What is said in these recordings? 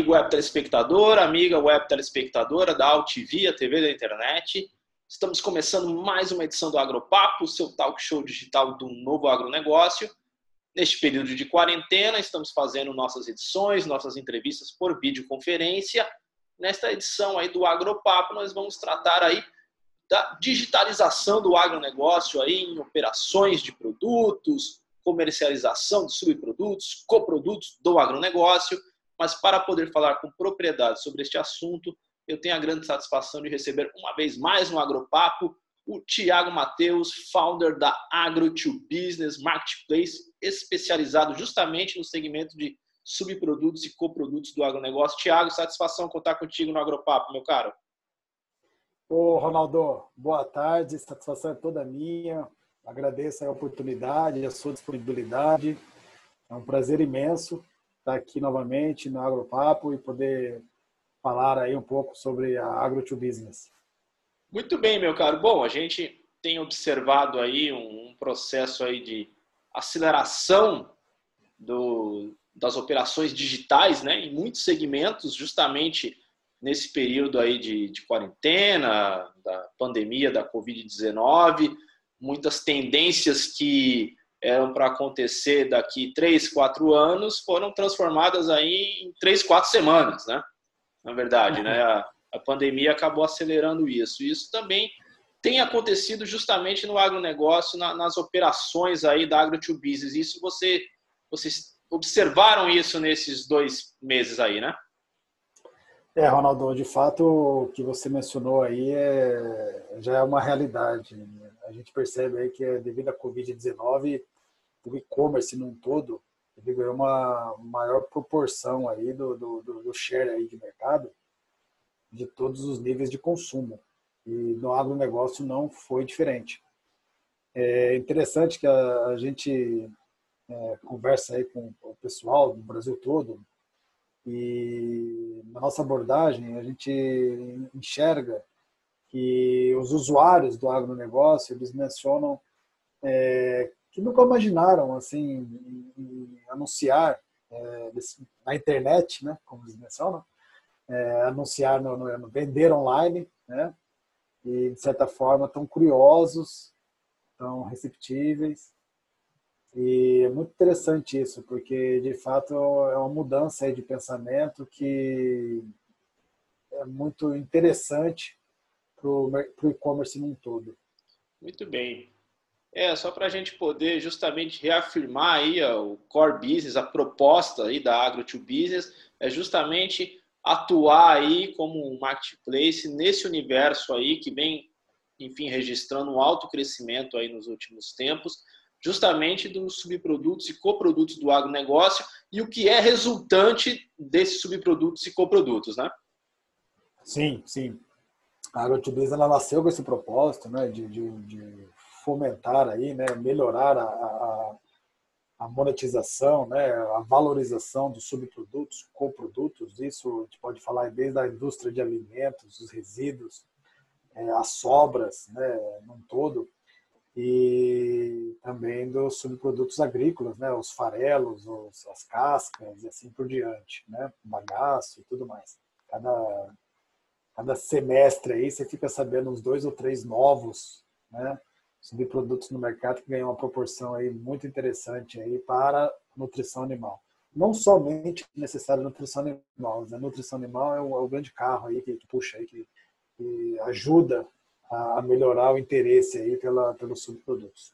amigo web telespectador, amiga web telespectadora da AltV, a TV da internet. Estamos começando mais uma edição do Agropapo, seu talk show digital do novo agronegócio. Neste período de quarentena, estamos fazendo nossas edições, nossas entrevistas por videoconferência. Nesta edição aí do Agropapo, nós vamos tratar aí da digitalização do agronegócio aí em operações de produtos, comercialização de subprodutos, coprodutos do agronegócio. Mas para poder falar com propriedade sobre este assunto, eu tenho a grande satisfação de receber uma vez mais no Agropapo o Tiago Mateus, founder da Agro2Business Marketplace, especializado justamente no segmento de subprodutos e coprodutos do agronegócio. Tiago, satisfação contar contigo no Agropapo, meu caro. Ô, Ronaldo, boa tarde, satisfação é toda minha. Agradeço a oportunidade, a sua disponibilidade. É um prazer imenso estar aqui novamente no Agropapo e poder falar aí um pouco sobre a Agro2Business. Muito bem, meu caro. Bom, a gente tem observado aí um processo aí de aceleração do, das operações digitais, né, em muitos segmentos, justamente nesse período aí de, de quarentena, da pandemia da Covid-19, muitas tendências que eram para acontecer daqui três, quatro anos foram transformadas aí em três, quatro semanas, né? Na verdade, né? A, a pandemia acabou acelerando isso. Isso também tem acontecido justamente no agronegócio, na, nas operações aí da Agro2Business. Isso você, vocês observaram isso nesses dois meses aí, né? É, Ronaldo, de fato, o que você mencionou aí é, já é uma realidade. A gente percebe aí que devido à Covid-19, o e-commerce num todo, ele ganhou uma maior proporção aí do, do, do share aí de mercado de todos os níveis de consumo. E no agronegócio não foi diferente. É interessante que a, a gente é, conversa aí com o pessoal do Brasil todo, e na nossa abordagem, a gente enxerga que os usuários do agronegócio, eles mencionam é, que nunca imaginaram assim anunciar é, na internet, né, como eles mencionam, é, anunciar, no, no, vender online, né, e de certa forma estão curiosos, estão receptíveis e é muito interessante isso, porque de fato é uma mudança de pensamento que é muito interessante para o e-commerce num todo. Muito bem. É, só para a gente poder justamente reafirmar aí o core business, a proposta aí da Agro to Business é justamente atuar aí como um marketplace nesse universo aí que vem, enfim, registrando um alto crescimento aí nos últimos tempos, justamente dos subprodutos e coprodutos do agronegócio e o que é resultante desses subprodutos e coprodutos, né? Sim, sim. A AgroTubiz ela nasceu com esse propósito, né, de, de, de fomentar aí, né, melhorar a, a, a, monetização, né, a valorização dos subprodutos, coprodutos. Isso a gente pode falar desde a indústria de alimentos, os resíduos, é, as sobras, né, num todo e também dos subprodutos agrícolas, né, os farelos, os, as cascas e assim por diante, né, bagaço e tudo mais. Cada, cada semestre aí você fica sabendo uns dois ou três novos, né, subprodutos no mercado que ganham uma proporção aí muito interessante aí para nutrição animal. Não somente necessário nutrição animal, né? a nutrição animal é o, é o grande carro aí que, que puxa aí, que, que ajuda a melhorar o interesse aí pela, pelos subprodutos.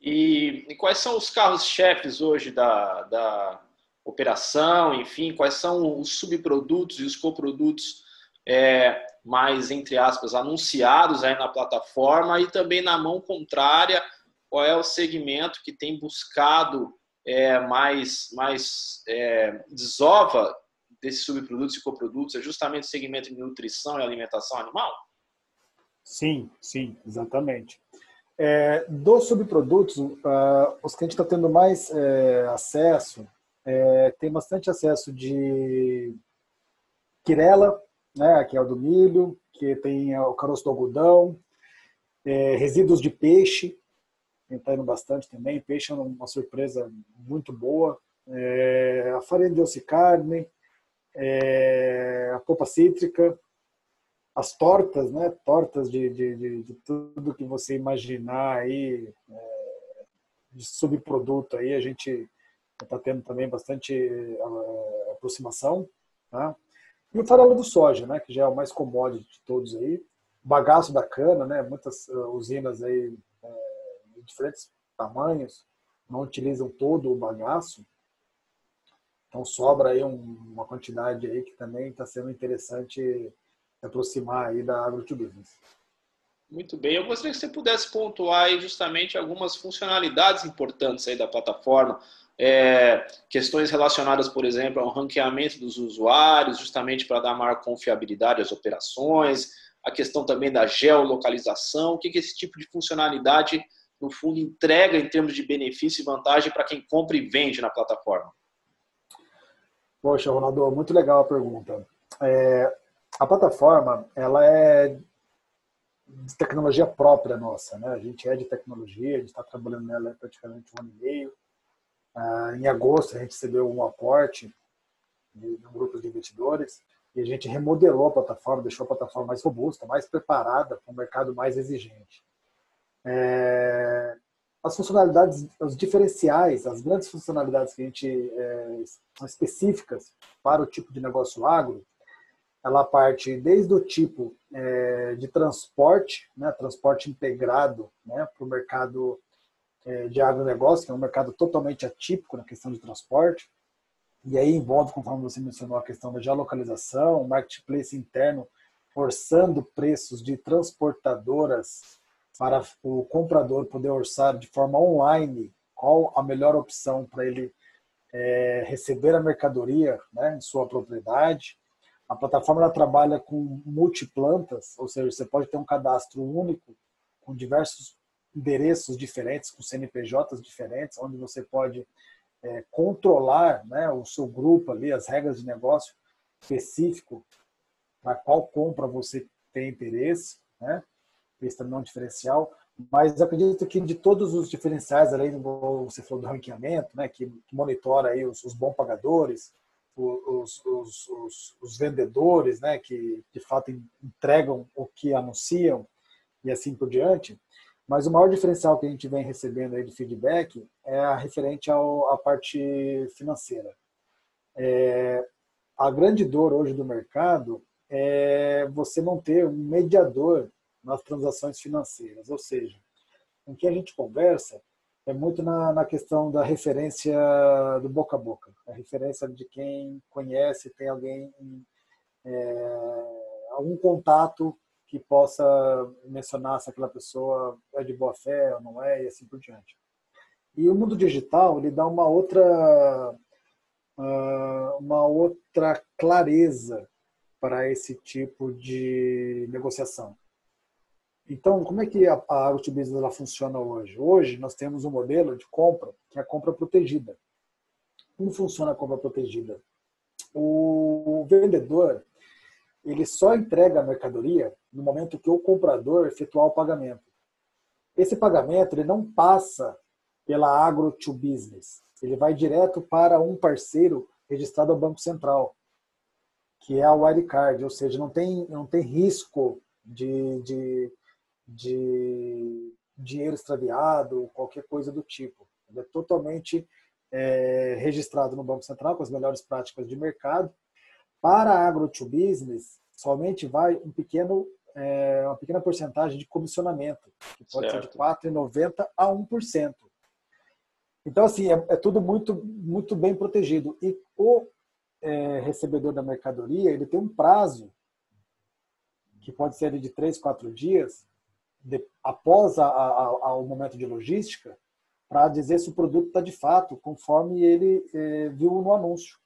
E, e quais são os carros-chefes hoje da, da operação? Enfim, quais são os subprodutos e os coprodutos é, mais, entre aspas, anunciados aí na plataforma e também na mão contrária, qual é o segmento que tem buscado é, mais, mais é, desova desses subprodutos e coprodutos? É justamente o segmento de nutrição e alimentação animal? Sim, sim, exatamente. É, dos subprodutos, uh, os que a gente está tendo mais é, acesso, é, tem bastante acesso de quirela, né, que é o do milho, que tem o caroço do algodão, é, resíduos de peixe, está indo bastante também. Peixe é uma surpresa muito boa. É, a farinha de osso carne, é, a polpa cítrica, as tortas, né? Tortas de, de, de, de tudo que você imaginar aí, é, de subproduto aí, a gente está tendo também bastante é, aproximação, tá? E o farelo do soja, né? Que já é o mais commodity de todos aí. Bagaço da cana, né? Muitas uh, usinas aí é, de diferentes tamanhos não utilizam todo o bagaço. Então sobra aí um, uma quantidade aí que também está sendo interessante aproximar aí da agroturismo. Muito bem. Eu gostaria que você pudesse pontuar aí justamente algumas funcionalidades importantes aí da plataforma, é, questões relacionadas, por exemplo, ao ranqueamento dos usuários, justamente para dar maior confiabilidade às operações, a questão também da geolocalização, o que, que esse tipo de funcionalidade, no fundo, entrega em termos de benefício e vantagem para quem compra e vende na plataforma? Poxa, Ronaldo, muito legal a pergunta. É, a plataforma, ela é de tecnologia própria nossa, né? A gente é de tecnologia, a gente está trabalhando nela praticamente um ano e meio. Ah, em agosto, a gente recebeu um aporte de, um grupo de investidores e a gente remodelou a plataforma, deixou a plataforma mais robusta, mais preparada para um mercado mais exigente. É, as funcionalidades, os diferenciais, as grandes funcionalidades que a gente é, são específicas para o tipo de negócio agro, ela parte desde o tipo é, de transporte, né, transporte integrado né, para o mercado de agronegócio, que é um mercado totalmente atípico na questão de transporte, e aí envolve, conforme você mencionou, a questão da geolocalização, marketplace interno forçando preços de transportadoras para o comprador poder orçar de forma online qual a melhor opção para ele é, receber a mercadoria né, em sua propriedade. A plataforma trabalha com multiplantas, ou seja, você pode ter um cadastro único com diversos endereços diferentes, com CNPJs diferentes, onde você pode é, controlar né, o seu grupo ali, as regras de negócio específico para qual compra você tem interesse, né? Esse também é um diferencial. Mas acredito que de todos os diferenciais, além do você falou do ranqueamento, né, que monitora aí os, os bons pagadores, os, os, os, os, vendedores, né, que de fato entregam o que anunciam e assim por diante. Mas o maior diferencial que a gente vem recebendo aí de feedback é a referente ao, à parte financeira. É, a grande dor hoje do mercado é você não ter um mediador nas transações financeiras, ou seja, com quem a gente conversa é muito na, na questão da referência do boca a boca, a referência de quem conhece, tem alguém, é, algum contato que possa mencionar se aquela pessoa é de boa fé ou não é, e assim por diante. E o mundo digital, ele dá uma outra, ah, uma outra clareza para esse tipo de negociação. Então, como é que a, a Business ela funciona hoje? Hoje nós temos um modelo de compra, que é a compra protegida. Como funciona a compra protegida? O vendedor ele só entrega a mercadoria no momento que o comprador efetuar o pagamento. Esse pagamento ele não passa pela agro to business, ele vai direto para um parceiro registrado ao Banco Central, que é a Wirecard, ou seja, não tem, não tem risco de, de de dinheiro extraviado, qualquer coisa do tipo. Ele é totalmente é, registrado no Banco Central com as melhores práticas de mercado. Para agro to business, somente vai um pequeno, é, uma pequena porcentagem de comissionamento, que pode certo. ser de 4,90% a 1%. Então, assim, é, é, tudo muito, muito bem protegido. E o é, recebedor da mercadoria, ele tem um prazo, que pode ser de 3, 4 dias, de, após a, a, a, o momento de logística, para dizer se o produto está de fato conforme ele eh, viu no anúncio.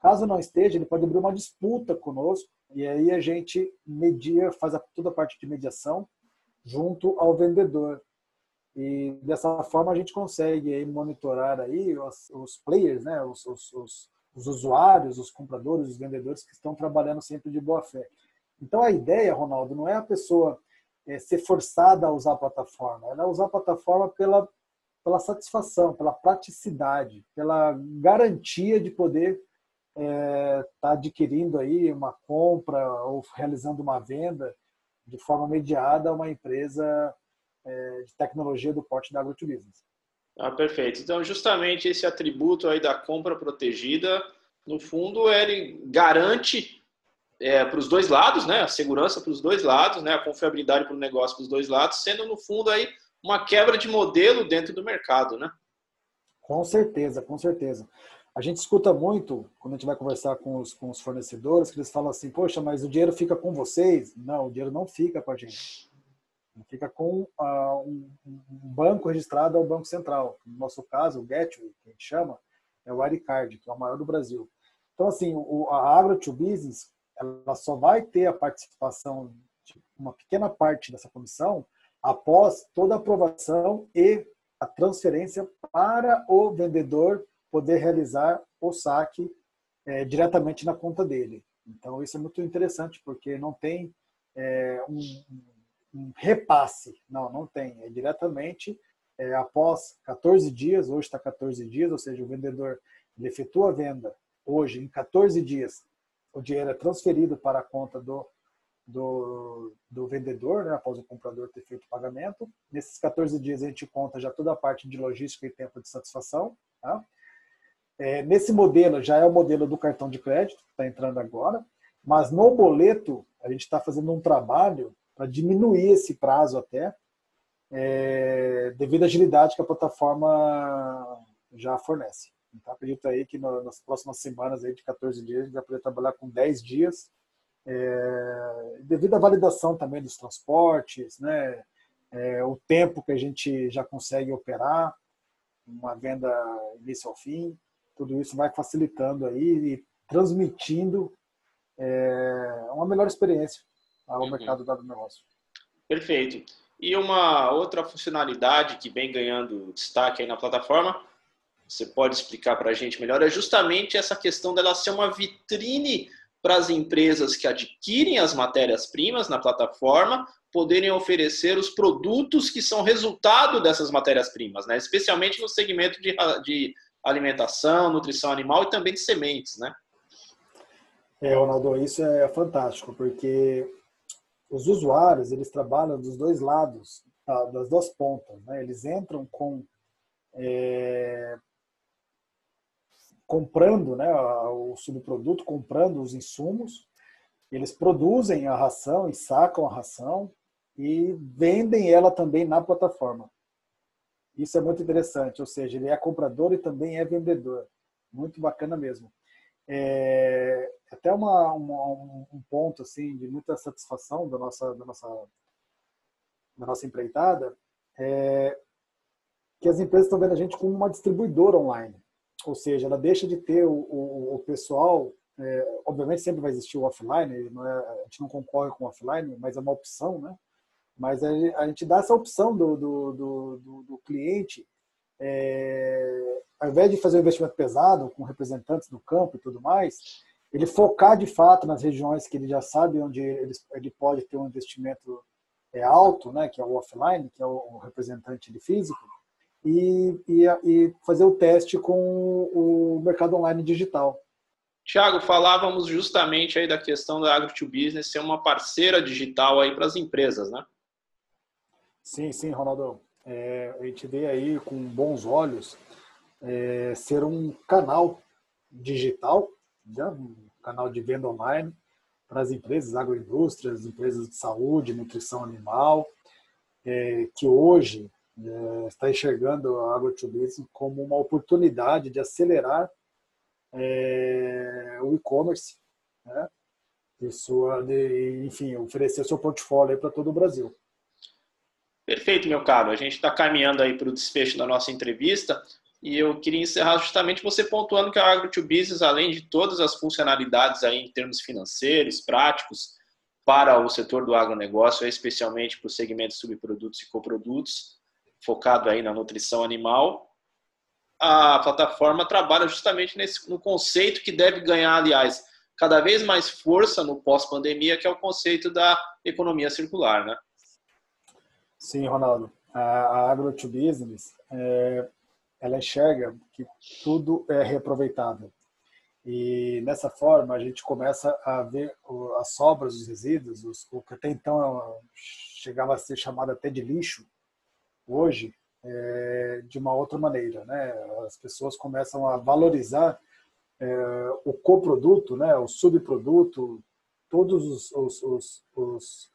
Caso não esteja, ele pode abrir uma disputa conosco e aí a gente media, faz a, toda a parte de mediação junto ao vendedor. E dessa forma a gente consegue aí, monitorar aí os, os players, né? Os, os, os, os usuários, os compradores, os vendedores que estão trabalhando sempre de boa fé. Então a ideia, Ronaldo, não é a pessoa é, ser forçada a usar a plataforma, ela é usar a plataforma pela, pela satisfação, pela praticidade, pela garantia de poder está é, tá adquirindo aí uma compra ou realizando uma venda de forma mediada a uma empresa é, de tecnologia do porte da agroturismo. Ah, perfeito. Então, justamente esse atributo aí da compra protegida, no fundo, ele garante é, para os dois lados, né? A segurança para os dois lados, né? A confiabilidade para o negócio para os dois lados, sendo no fundo aí uma quebra de modelo dentro do mercado, né? Com certeza, com certeza. A gente escuta muito, quando a gente vai conversar com os, com os fornecedores, que eles falam assim, poxa, mas o dinheiro fica com vocês? Não, o dinheiro não fica com a gente. Fica com uh, um, um, banco registrado ao Banco Central. No nosso caso, o Gateway, que a gente chama, é o Wirecard, que é o maior do Brasil. Então, assim, o, a Agro to Business, ela só vai ter a participação de uma pequena parte dessa comissão após toda a aprovação e a transferência para o vendedor poder realizar o saque é, diretamente na conta dele. Então, isso é muito interessante, porque não tem é, um, um, repasse. Não, não tem. É diretamente é, após 14 dias, hoje está 14 dias, ou seja, o vendedor ele efetua a venda hoje, em 14 dias, o dinheiro é transferido para a conta do, do, do vendedor, né, após o comprador ter feito o pagamento. Nesses 14 dias, a gente conta já toda a parte de logística e tempo de satisfação. Tá? É, nesse modelo, já é o modelo do cartão de crédito, que está entrando agora, mas no boleto, a gente está fazendo um trabalho para diminuir esse prazo até, é, devido à agilidade que a plataforma já fornece. Então, acredito aí que no, nas próximas semanas, aí, de 14 dias, a gente vai poder trabalhar com 10 dias, é, devido à validação também dos transportes, né, é, o tempo que a gente já consegue operar, uma venda início ao fim, tudo isso vai facilitando aí e transmitindo é, uma melhor experiência ao uhum. mercado do negócio. Perfeito. E uma outra funcionalidade que vem ganhando destaque aí na plataforma, você pode explicar para a gente melhor, é justamente essa questão dela ser uma vitrine para as empresas que adquirem as matérias-primas na plataforma poderem oferecer os produtos que são resultado dessas matérias-primas, né? especialmente no segmento de, de alimentação, nutrição animal e também de sementes. Né? É, Ronaldo, isso é fantástico, porque os usuários eles trabalham dos dois lados, tá, das duas pontas. Né? Eles entram com é, comprando né, o subproduto, comprando os insumos, eles produzem a ração e sacam a ração e vendem ela também na plataforma. Isso é muito interessante, ou seja, ele é comprador e também é vendedor. Muito bacana mesmo. É, até uma, uma, um ponto assim de muita satisfação da nossa da nossa da nossa empreitada é que as empresas estão vendo a gente como uma distribuidora online ou seja ela deixa de ter o, o, o pessoal é, obviamente sempre vai existir o offline é, a gente não concorre com o offline mas é uma opção né mas a, a gente dá essa opção do, do, do, do cliente é, ao invés de fazer um investimento pesado com representantes do campo e tudo mais, ele focar de fato nas regiões que ele já sabe onde ele, ele pode ter um investimento é, alto, né, que é o offline, que é o, representante de físico, e, e, e fazer o teste com o mercado online digital. Tiago, falávamos justamente aí da questão da Agro2Business ser uma parceira digital aí para as empresas, né? Sim, sim, Ronaldo. É, a gente vê aí com bons olhos é, ser um canal digital, né? um canal de venda online para as empresas agroindústrias, empresas de saúde, nutrição animal, é, que hoje é, está enxergando a agroturismo como uma oportunidade de acelerar é, o e-commerce, né? de sua, de, enfim, oferecer seu portfólio para todo o Brasil. Perfeito, meu caro. A gente está caminhando aí para o desfecho da nossa entrevista e eu queria encerrar justamente você pontuando que a Agro2Business, além de todas as funcionalidades aí em termos financeiros, práticos, para o setor do agronegócio, especialmente para o segmento de subprodutos e coprodutos, focado aí na nutrição animal, a plataforma trabalha justamente nesse, no conceito que deve ganhar, aliás, cada vez mais força no pós-pandemia, que é o conceito da economia circular, né? Sim, Ronaldo. A, Agro to Business, é, ela enxerga que tudo é reaproveitável. E nessa forma a gente começa a ver as sobras dos resíduos, o que até então chegava a ser chamado até de lixo, hoje é, de uma outra maneira, né? As pessoas começam a valorizar é, o coproduto, né? O subproduto, todos os, os, os, os,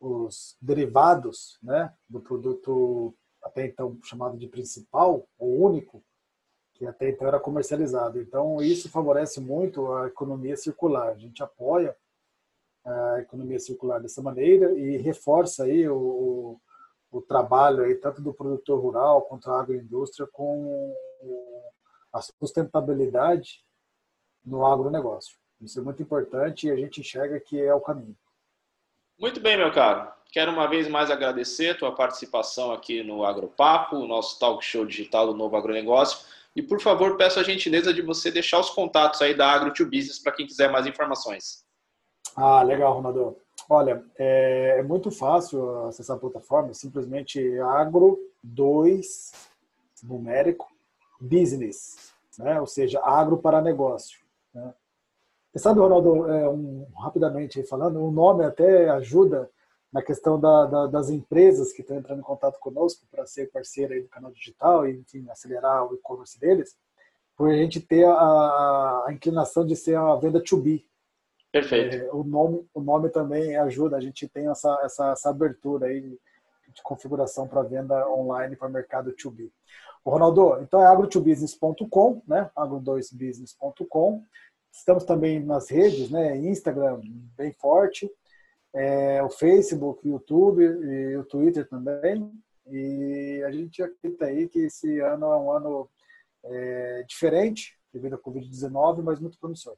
os derivados, né? Do produto até então chamado de principal ou único, que até então era comercializado. Então, isso favorece muito a economia circular. A gente apoia a economia circular dessa maneira e reforça aí o, o trabalho aí, tanto do produtor rural quanto a agroindústria com a sustentabilidade no agronegócio. Isso é muito importante e a gente enxerga que é o caminho. Muito bem, meu caro. Quero uma vez mais agradecer a tua participação aqui no Agropapo, o nosso talk show digital do Novo Agronegócio. E, por favor, peço a gentileza de você deixar os contatos aí da Agro Business para quem quiser mais informações. Ah, legal, Ronaldo. Olha, é, é, muito fácil acessar a plataforma, simplesmente agro 2 numérico business, né? ou seja, agro para negócio. Né? Você sabe, Ronaldo, é, um, rapidamente falando, o nome até ajuda na questão da, da, das empresas que estão entrando em contato conosco para ser parceira do canal digital e, enfim, acelerar o e-commerce deles, por a gente ter a, a inclinação de ser uma venda to be, Perfeito. É, o, nome, o nome também ajuda, a gente tem essa, essa, essa abertura aí de configuração para venda online para mercado 2B. O Ronaldo, então é agro2business.com, né? agro2business.com. Estamos também nas redes, né? Instagram bem forte, é, o Facebook, o YouTube e o Twitter também. E a gente acredita aí que esse ano é um ano é, diferente devido à Covid-19, mas muito promissor.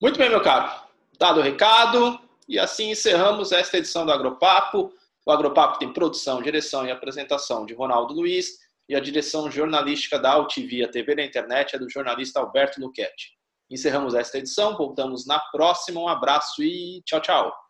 Muito bem, meu caro. Dado o recado, e assim encerramos esta edição do Agropapo. O Agropapo tem produção, direção e apresentação de Ronaldo Luiz e a direção jornalística da Altivia TV na internet é do jornalista Alberto Luquete. Encerramos esta edição, voltamos na próxima. Um abraço e tchau, tchau.